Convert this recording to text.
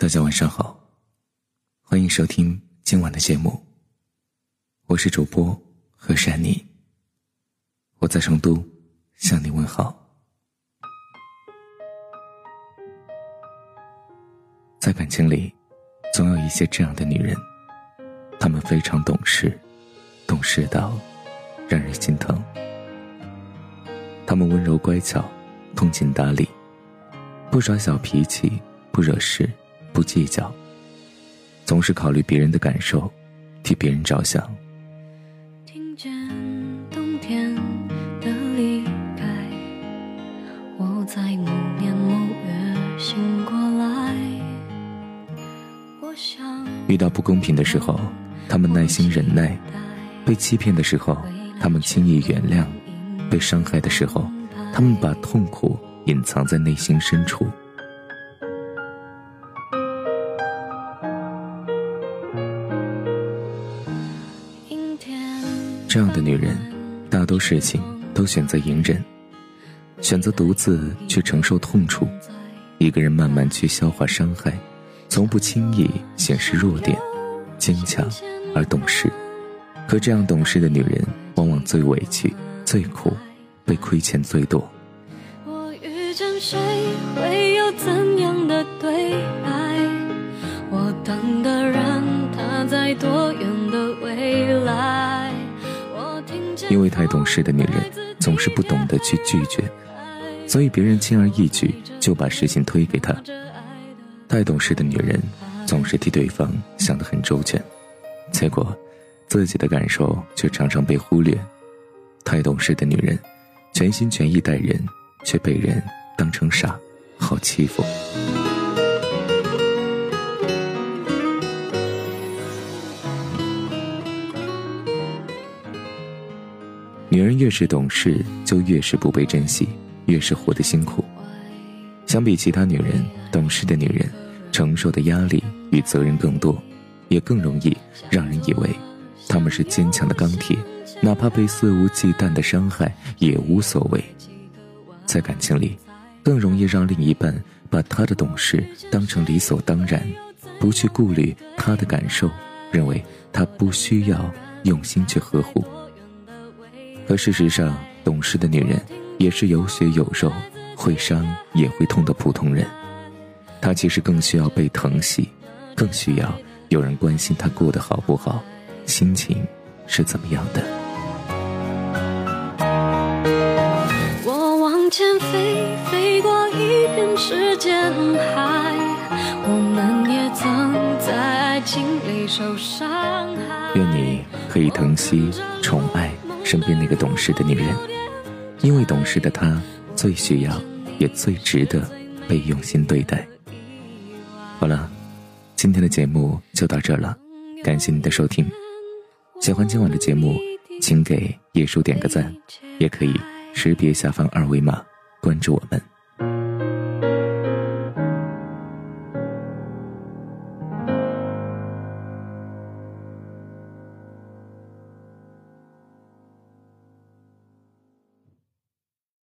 大家晚上好，欢迎收听今晚的节目。我是主播何山妮，我在成都向你问好。在感情里，总有一些这样的女人，她们非常懂事，懂事到让人心疼。她们温柔乖巧，通情达理，不耍小脾气，不惹事。不计较，总是考虑别人的感受，替别人着想。听见冬天的离开，我在某年某月醒过来。我想遇到不公平的时候，他们耐心忍耐；被欺骗的时候，他们轻易原谅；被伤害的时候，他们把痛苦隐藏在内心深处。这样的女人，大多事情都选择隐忍，选择独自去承受痛楚，一个人慢慢去消化伤害，从不轻易显示弱点，坚强而懂事。可这样懂事的女人，往往最委屈、最苦，被亏欠最多。我遇见谁会因为太懂事的女人总是不懂得去拒绝，所以别人轻而易举就把事情推给她。太懂事的女人总是替对方想得很周全，结果自己的感受却常常被忽略。太懂事的女人全心全意待人，却被人当成傻，好欺负。女人越是懂事，就越是不被珍惜，越是活得辛苦。相比其他女人，懂事的女人承受的压力与责任更多，也更容易让人以为她们是坚强的钢铁，哪怕被肆无忌惮的伤害也无所谓。在感情里，更容易让另一半把她的懂事当成理所当然，不去顾虑她的感受，认为她不需要用心去呵护。可事实上，懂事的女人也是有血有肉、会伤也会痛的普通人。她其实更需要被疼惜，更需要有人关心她过得好不好，心情是怎么样的。我往前飞，飞过一片时间海，我们也曾在爱情里受伤害。愿你可以疼惜、宠爱。身边那个懂事的女人，因为懂事的她最需要，也最值得被用心对待。好了，今天的节目就到这了，感谢你的收听。喜欢今晚的节目，请给叶叔点个赞，也可以识别下方二维码关注我们。